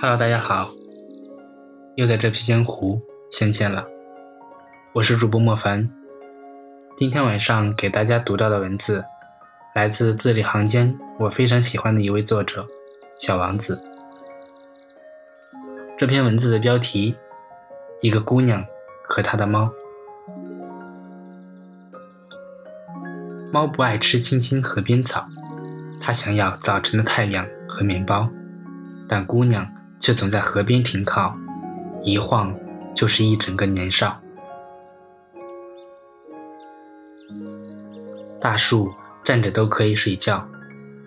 Hello，大家好，又在这片江湖相见了。我是主播莫凡，今天晚上给大家读到的文字，来自字里行间我非常喜欢的一位作者小王子。这篇文字的标题：一个姑娘和她的猫。猫不爱吃青青河边草，它想要早晨的太阳和面包，但姑娘。却总在河边停靠，一晃就是一整个年少。大树站着都可以睡觉，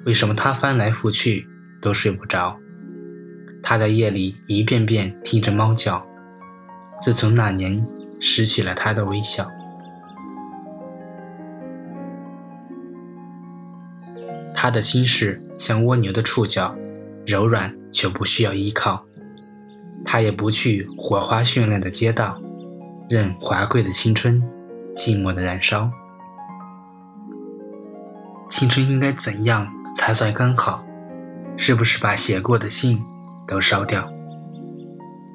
为什么它翻来覆去都睡不着？它在夜里一遍遍听着猫叫。自从那年失去了它的微笑，它的心事像蜗牛的触角，柔软。就不需要依靠，他也不去火花绚烂的街道，任华贵的青春寂寞的燃烧。青春应该怎样才算刚好？是不是把写过的信都烧掉？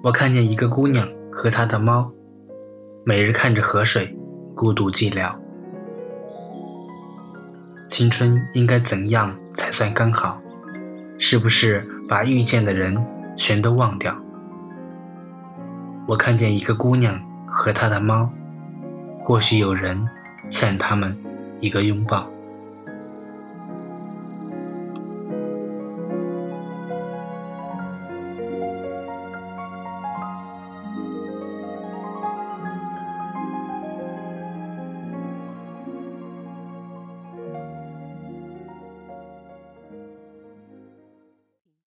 我看见一个姑娘和她的猫，每日看着河水，孤独寂寥。青春应该怎样才算刚好？是不是？把遇见的人全都忘掉。我看见一个姑娘和她的猫，或许有人欠他们一个拥抱。